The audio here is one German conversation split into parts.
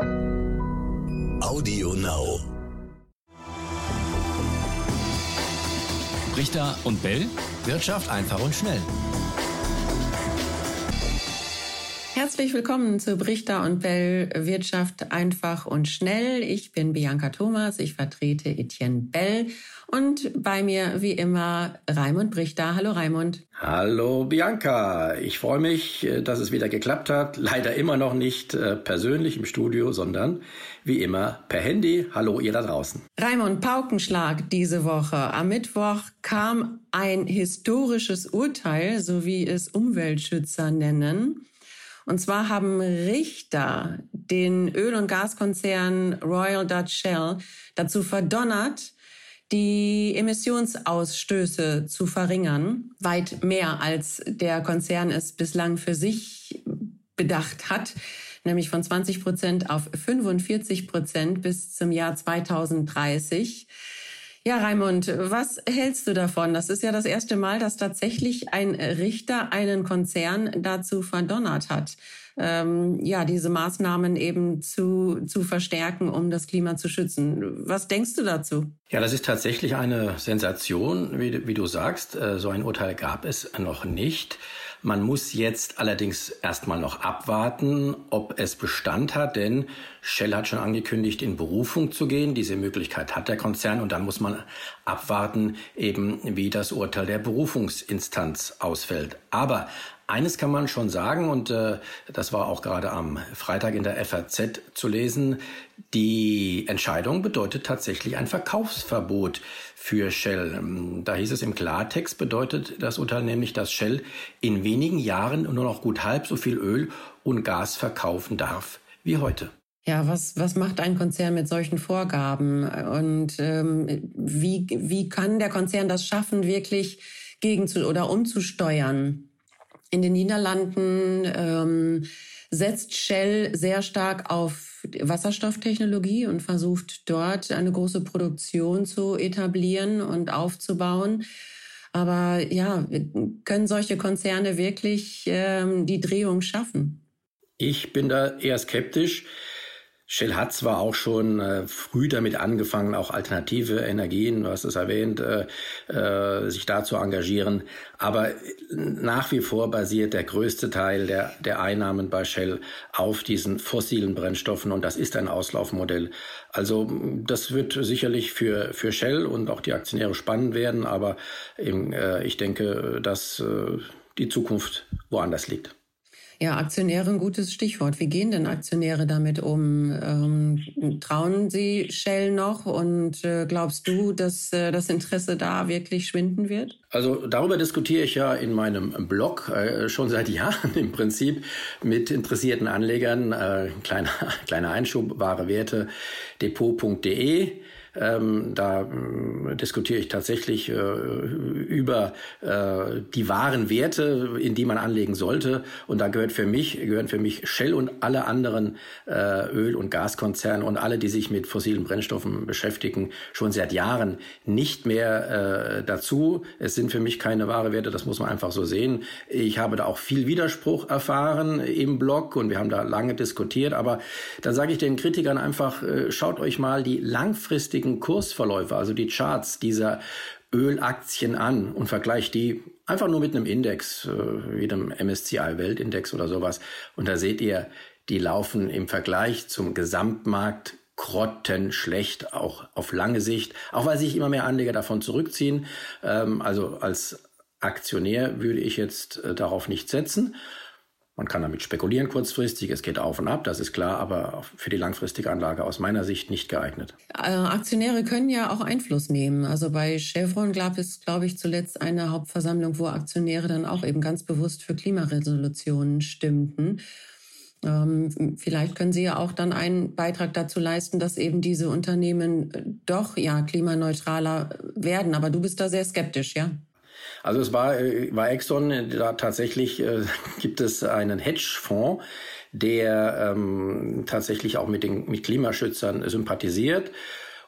Audio Now. Richter und Bell. Wirtschaft einfach und schnell. Herzlich willkommen zu Brichter und Bell Wirtschaft einfach und schnell. Ich bin Bianca Thomas, ich vertrete Etienne Bell und bei mir wie immer Raimund Brichter. Hallo Raimund. Hallo Bianca, ich freue mich, äh, dass es wieder geklappt hat. Leider immer noch nicht äh, persönlich im Studio, sondern wie immer per Handy. Hallo ihr da draußen. Raimund, Paukenschlag diese Woche. Am Mittwoch kam ein historisches Urteil, so wie es Umweltschützer nennen. Und zwar haben Richter den Öl- und Gaskonzern Royal Dutch Shell dazu verdonnert, die Emissionsausstöße zu verringern, weit mehr als der Konzern es bislang für sich bedacht hat, nämlich von 20 Prozent auf 45 Prozent bis zum Jahr 2030. Ja, Raimund, was hältst du davon? Das ist ja das erste Mal, dass tatsächlich ein Richter einen Konzern dazu verdonnert hat, ähm, ja, diese Maßnahmen eben zu, zu verstärken, um das Klima zu schützen. Was denkst du dazu? Ja, das ist tatsächlich eine Sensation, wie, wie du sagst. Äh, so ein Urteil gab es noch nicht. Man muss jetzt allerdings erstmal noch abwarten, ob es Bestand hat, denn Shell hat schon angekündigt, in Berufung zu gehen. Diese Möglichkeit hat der Konzern und dann muss man abwarten, eben wie das Urteil der Berufungsinstanz ausfällt. Aber eines kann man schon sagen, und äh, das war auch gerade am Freitag in der FAZ zu lesen, die Entscheidung bedeutet tatsächlich ein Verkaufsverbot für Shell. Ähm, da hieß es im Klartext, bedeutet das Urteil nämlich, dass Shell in wenigen Jahren nur noch gut halb so viel Öl und Gas verkaufen darf wie heute. Ja, was, was macht ein Konzern mit solchen Vorgaben? Und ähm, wie, wie kann der Konzern das schaffen, wirklich gegen zu oder umzusteuern? In den Niederlanden ähm, setzt Shell sehr stark auf Wasserstofftechnologie und versucht dort eine große Produktion zu etablieren und aufzubauen. Aber ja, können solche Konzerne wirklich ähm, die Drehung schaffen? Ich bin da eher skeptisch. Shell hat zwar auch schon äh, früh damit angefangen, auch alternative Energien, du hast es erwähnt, äh, äh, sich da zu engagieren, aber nach wie vor basiert der größte Teil der, der Einnahmen bei Shell auf diesen fossilen Brennstoffen und das ist ein Auslaufmodell. Also das wird sicherlich für, für Shell und auch die Aktionäre spannend werden, aber eben, äh, ich denke, dass äh, die Zukunft woanders liegt. Ja, Aktionäre ein gutes Stichwort. Wie gehen denn Aktionäre damit um? Ähm, trauen sie Shell noch und äh, glaubst du, dass äh, das Interesse da wirklich schwinden wird? Also darüber diskutiere ich ja in meinem Blog äh, schon seit Jahren im Prinzip mit interessierten Anlegern. Äh, kleiner, kleiner Einschub, wahre Werte, depot.de. Ähm, da äh, diskutiere ich tatsächlich äh, über äh, die wahren Werte, in die man anlegen sollte. Und da gehört für mich, gehören für mich Shell und alle anderen äh, Öl- und Gaskonzerne und alle, die sich mit fossilen Brennstoffen beschäftigen, schon seit Jahren nicht mehr äh, dazu. Es sind für mich keine wahre Werte, das muss man einfach so sehen. Ich habe da auch viel Widerspruch erfahren im Blog und wir haben da lange diskutiert. Aber da sage ich den Kritikern einfach, äh, schaut euch mal die langfristigen langfristigen Kursverläufe, also die Charts dieser Ölaktien an und vergleicht die einfach nur mit einem Index, äh, wie dem MSCI Weltindex oder sowas. Und da seht ihr, die laufen im Vergleich zum Gesamtmarkt grottenschlecht, auch auf lange Sicht, auch weil sich immer mehr Anleger davon zurückziehen. Ähm, also als Aktionär würde ich jetzt äh, darauf nicht setzen. Man kann damit spekulieren kurzfristig, es geht auf und ab, das ist klar, aber für die langfristige Anlage aus meiner Sicht nicht geeignet. Äh, Aktionäre können ja auch Einfluss nehmen. Also bei Chevron gab es, glaube ich, zuletzt eine Hauptversammlung, wo Aktionäre dann auch eben ganz bewusst für Klimaresolutionen stimmten. Ähm, vielleicht können Sie ja auch dann einen Beitrag dazu leisten, dass eben diese Unternehmen doch ja klimaneutraler werden. Aber du bist da sehr skeptisch, ja? Also es war, äh, war Exxon, da tatsächlich äh, gibt es einen Hedgefonds, der ähm, tatsächlich auch mit den mit Klimaschützern sympathisiert.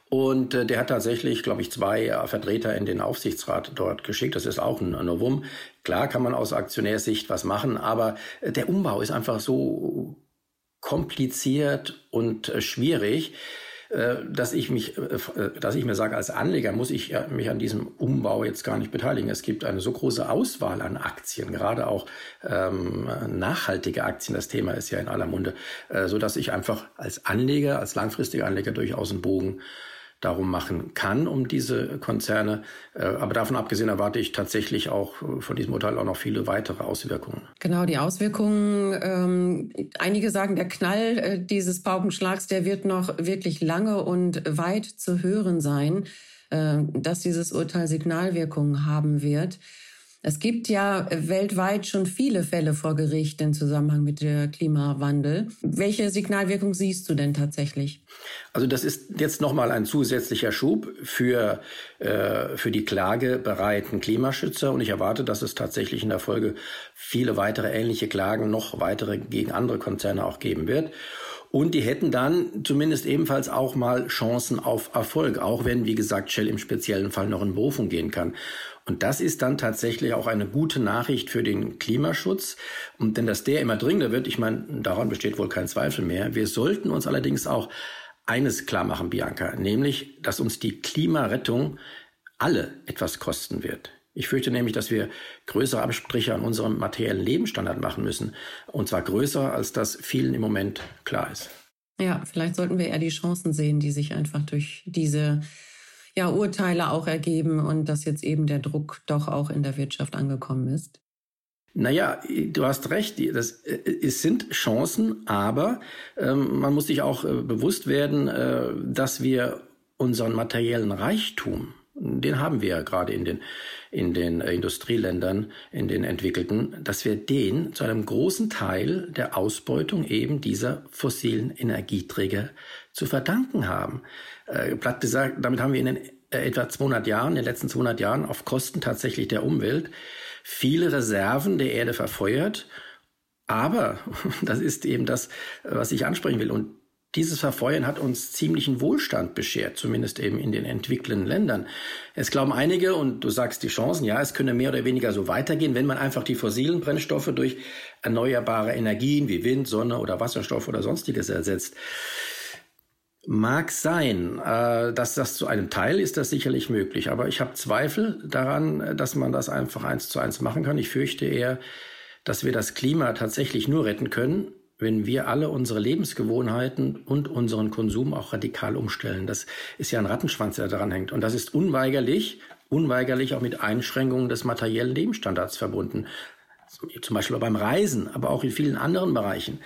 Und äh, der hat tatsächlich, glaube ich, zwei äh, Vertreter in den Aufsichtsrat dort geschickt. Das ist auch ein Novum. Klar kann man aus Aktionärsicht was machen, aber äh, der Umbau ist einfach so kompliziert und äh, schwierig, äh, dass ich mich, äh, dass ich mir sage, als Anleger muss ich mich an diesem Umbau jetzt gar nicht beteiligen. Es gibt eine so große Auswahl an Aktien, gerade auch ähm, nachhaltige Aktien. Das Thema ist ja in aller Munde, äh, so dass ich einfach als Anleger, als langfristiger Anleger durchaus einen Bogen darum machen kann, um diese Konzerne. Äh, aber davon abgesehen erwarte ich tatsächlich auch äh, von diesem Urteil auch noch viele weitere Auswirkungen. Genau, die Auswirkungen. Ähm, einige sagen, der Knall äh, dieses Paukenschlags, der wird noch wirklich lange und weit zu hören sein, äh, dass dieses Urteil Signalwirkungen haben wird. Es gibt ja weltweit schon viele Fälle vor Gericht im Zusammenhang mit dem Klimawandel. Welche Signalwirkung siehst du denn tatsächlich? Also das ist jetzt nochmal ein zusätzlicher Schub für, äh, für die klagebereiten Klimaschützer und ich erwarte, dass es tatsächlich in der Folge viele weitere ähnliche Klagen, noch weitere gegen andere Konzerne auch geben wird. Und die hätten dann zumindest ebenfalls auch mal Chancen auf Erfolg, auch wenn, wie gesagt, Shell im speziellen Fall noch in Berufung gehen kann. Und das ist dann tatsächlich auch eine gute Nachricht für den Klimaschutz. Und denn dass der immer dringender wird, ich meine, daran besteht wohl kein Zweifel mehr. Wir sollten uns allerdings auch eines klar machen, Bianca, nämlich, dass uns die Klimarettung alle etwas kosten wird. Ich fürchte nämlich, dass wir größere Abstriche an unserem materiellen Lebensstandard machen müssen. Und zwar größer, als das vielen im Moment klar ist. Ja, vielleicht sollten wir eher die Chancen sehen, die sich einfach durch diese ja, Urteile auch ergeben und dass jetzt eben der Druck doch auch in der Wirtschaft angekommen ist. Naja, du hast recht, das, äh, es sind Chancen, aber ähm, man muss sich auch äh, bewusst werden, äh, dass wir unseren materiellen Reichtum, den haben wir ja gerade in den, in den Industrieländern, in den entwickelten, dass wir den zu einem großen Teil der Ausbeutung eben dieser fossilen Energieträger zu verdanken haben. Äh, platt gesagt, damit haben wir in den äh, etwa 200 Jahren, in den letzten 200 Jahren auf Kosten tatsächlich der Umwelt viele Reserven der Erde verfeuert. Aber das ist eben das, was ich ansprechen will. Und dieses Verfeuern hat uns ziemlichen Wohlstand beschert, zumindest eben in den entwickelnden Ländern. Es glauben einige, und du sagst die Chancen, ja, es könne mehr oder weniger so weitergehen, wenn man einfach die fossilen Brennstoffe durch erneuerbare Energien wie Wind, Sonne oder Wasserstoff oder sonstiges ersetzt. Mag sein, äh, dass das zu einem Teil ist das sicherlich möglich, aber ich habe Zweifel daran, dass man das einfach eins zu eins machen kann. Ich fürchte eher, dass wir das Klima tatsächlich nur retten können, wenn wir alle unsere Lebensgewohnheiten und unseren Konsum auch radikal umstellen. Das ist ja ein Rattenschwanz, der daran hängt. Und das ist unweigerlich, unweigerlich auch mit Einschränkungen des materiellen Lebensstandards verbunden. Zum Beispiel beim Reisen, aber auch in vielen anderen Bereichen.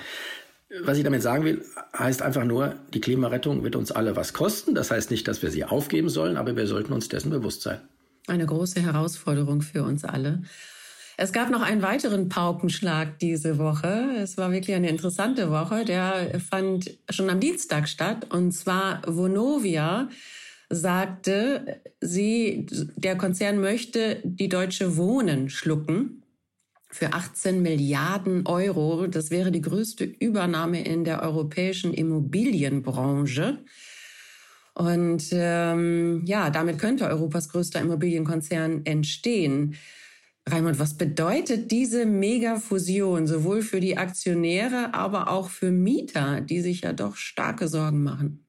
Was ich damit sagen will, heißt einfach nur, die Klimarettung wird uns alle was kosten. Das heißt nicht, dass wir sie aufgeben sollen, aber wir sollten uns dessen bewusst sein. Eine große Herausforderung für uns alle. Es gab noch einen weiteren Paukenschlag diese Woche. Es war wirklich eine interessante Woche. Der fand schon am Dienstag statt. Und zwar Vonovia sagte, sie, der Konzern möchte die deutsche Wohnen schlucken für 18 Milliarden Euro. Das wäre die größte Übernahme in der europäischen Immobilienbranche. Und ähm, ja, damit könnte Europas größter Immobilienkonzern entstehen. Raimund, was bedeutet diese Megafusion sowohl für die Aktionäre, aber auch für Mieter, die sich ja doch starke Sorgen machen?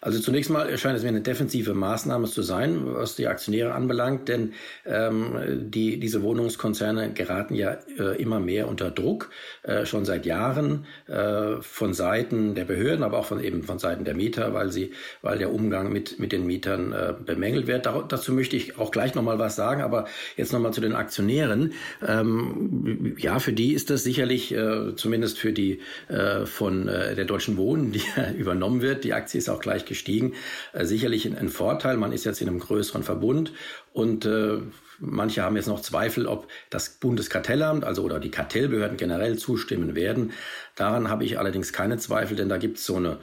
Also zunächst mal erscheint es mir eine defensive Maßnahme zu sein, was die Aktionäre anbelangt, denn ähm, die, diese Wohnungskonzerne geraten ja äh, immer mehr unter Druck, äh, schon seit Jahren äh, von Seiten der Behörden, aber auch von eben von Seiten der Mieter, weil sie, weil der Umgang mit, mit den Mietern äh, bemängelt wird. Da, dazu möchte ich auch gleich nochmal was sagen, aber jetzt nochmal zu den Aktionären. Ähm, ja, für die ist das sicherlich, äh, zumindest für die äh, von äh, der Deutschen Wohnen, die übernommen wird, die Aktie ist auch gleich gestiegen. Äh, sicherlich ein, Vorteil. Man ist jetzt in einem größeren Verbund und äh, Manche haben jetzt noch Zweifel, ob das Bundeskartellamt, also oder die Kartellbehörden generell zustimmen werden. Daran habe ich allerdings keine Zweifel, denn da gibt es so eine,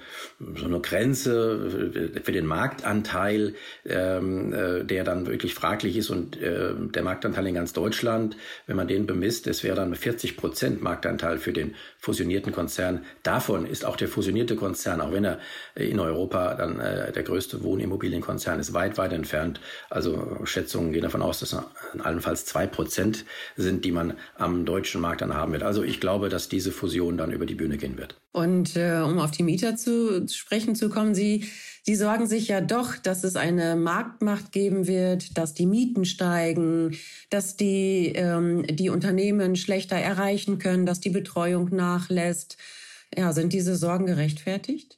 so eine Grenze für den Marktanteil, ähm, äh, der dann wirklich fraglich ist. Und äh, der Marktanteil in ganz Deutschland, wenn man den bemisst, das wäre dann 40 Prozent Marktanteil für den fusionierten Konzern. Davon ist auch der fusionierte Konzern, auch wenn er in Europa dann äh, der größte Wohnimmobilienkonzern ist, weit, weit entfernt. Also Schätzungen gehen davon aus, dass allenfalls zwei Prozent sind, die man am deutschen Markt dann haben wird. Also ich glaube, dass diese Fusion dann über die Bühne gehen wird. Und äh, um auf die Mieter zu sprechen zu kommen, Sie, Sie sorgen sich ja doch, dass es eine Marktmacht geben wird, dass die Mieten steigen, dass die, ähm, die Unternehmen schlechter erreichen können, dass die Betreuung nachlässt. Ja, sind diese Sorgen gerechtfertigt?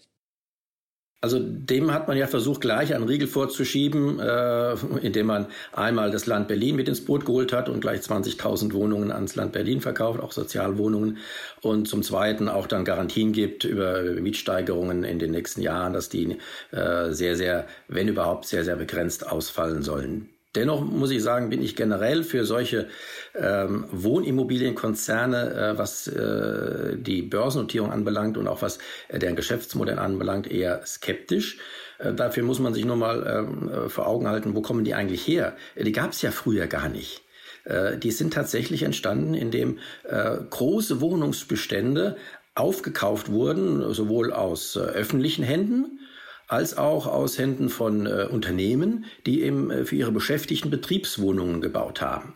Also dem hat man ja versucht, gleich einen Riegel vorzuschieben, äh, indem man einmal das Land Berlin mit ins Boot geholt hat und gleich 20.000 Wohnungen ans Land Berlin verkauft, auch Sozialwohnungen. Und zum Zweiten auch dann Garantien gibt über Mietsteigerungen in den nächsten Jahren, dass die äh, sehr, sehr, wenn überhaupt, sehr, sehr begrenzt ausfallen sollen. Dennoch muss ich sagen, bin ich generell für solche ähm, Wohnimmobilienkonzerne, äh, was äh, die Börsennotierung anbelangt und auch was äh, deren Geschäftsmodell anbelangt, eher skeptisch. Äh, dafür muss man sich nur mal ähm, äh, vor Augen halten, wo kommen die eigentlich her? Äh, die gab es ja früher gar nicht. Äh, die sind tatsächlich entstanden, indem äh, große Wohnungsbestände aufgekauft wurden, sowohl aus äh, öffentlichen Händen, als auch aus Händen von äh, Unternehmen, die eben äh, für ihre Beschäftigten Betriebswohnungen gebaut haben.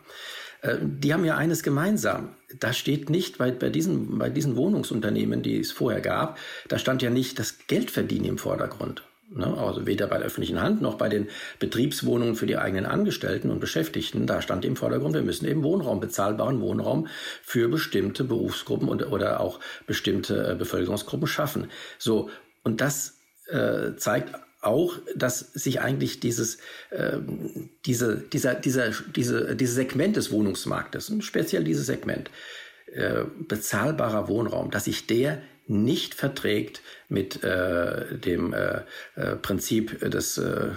Äh, die haben ja eines gemeinsam. Da steht nicht bei, bei, diesen, bei diesen Wohnungsunternehmen, die es vorher gab, da stand ja nicht das Geldverdienen im Vordergrund. Ne? Also weder bei der öffentlichen Hand noch bei den Betriebswohnungen für die eigenen Angestellten und Beschäftigten. Da stand im Vordergrund, wir müssen eben Wohnraum, bezahlbaren Wohnraum für bestimmte Berufsgruppen und, oder auch bestimmte äh, Bevölkerungsgruppen schaffen. So. Und das äh, zeigt auch, dass sich eigentlich dieses, äh, diese, dieser, dieser, diese, dieses Segment des Wohnungsmarktes, speziell dieses Segment, äh, bezahlbarer Wohnraum, dass sich der nicht verträgt mit äh, dem äh, äh, Prinzip des, äh,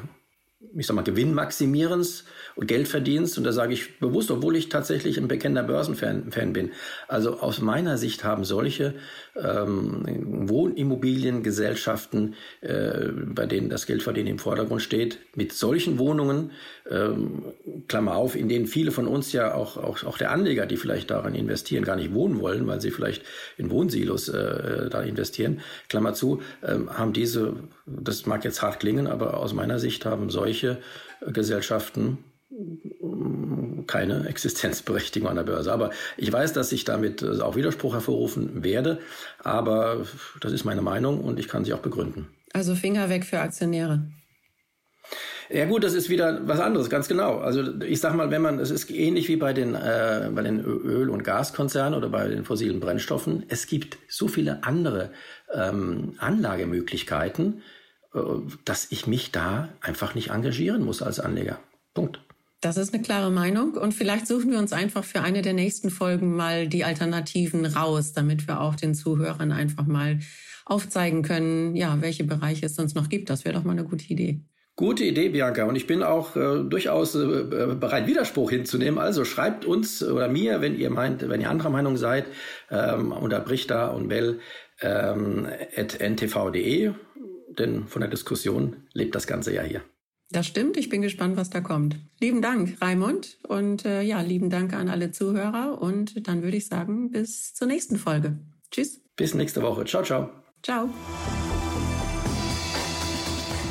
ich sag mal, Gewinnmaximierens und Geldverdienst. Und da sage ich bewusst, obwohl ich tatsächlich ein bekennender Börsenfan Fan bin. Also aus meiner Sicht haben solche ähm, Wohnimmobiliengesellschaften, äh, bei denen das Geldverdienen im Vordergrund steht, mit solchen Wohnungen, ähm, Klammer auf, in denen viele von uns ja auch, auch, auch der Anleger, die vielleicht daran investieren, gar nicht wohnen wollen, weil sie vielleicht in Wohnsilos äh, da investieren, Klammer zu, äh, haben diese, das mag jetzt hart klingen, aber aus meiner Sicht haben solche Gesellschaften keine Existenzberechtigung an der Börse. Aber ich weiß, dass ich damit äh, auch Widerspruch hervorrufen werde, aber das ist meine Meinung und ich kann sie auch begründen. Also Finger weg für Aktionäre. Ja gut, das ist wieder was anderes, ganz genau. Also ich sag mal, wenn man, es ist ähnlich wie bei den, äh, bei den Öl- und Gaskonzernen oder bei den fossilen Brennstoffen. Es gibt so viele andere ähm, Anlagemöglichkeiten, äh, dass ich mich da einfach nicht engagieren muss als Anleger. Punkt. Das ist eine klare Meinung und vielleicht suchen wir uns einfach für eine der nächsten Folgen mal die Alternativen raus, damit wir auch den Zuhörern einfach mal aufzeigen können, ja, welche Bereiche es sonst noch gibt. Das wäre doch mal eine gute Idee. Gute Idee, Bianca. Und ich bin auch äh, durchaus äh, bereit, Widerspruch hinzunehmen. Also schreibt uns oder mir, wenn ihr meint, wenn ihr anderer Meinung seid, ähm, unter Brichter und Bell ähm, at ntv.de. Denn von der Diskussion lebt das Ganze ja hier. Das stimmt. Ich bin gespannt, was da kommt. Lieben Dank, Raimund. Und äh, ja, lieben Dank an alle Zuhörer. Und dann würde ich sagen, bis zur nächsten Folge. Tschüss. Bis nächste Woche. Ciao, ciao. Ciao.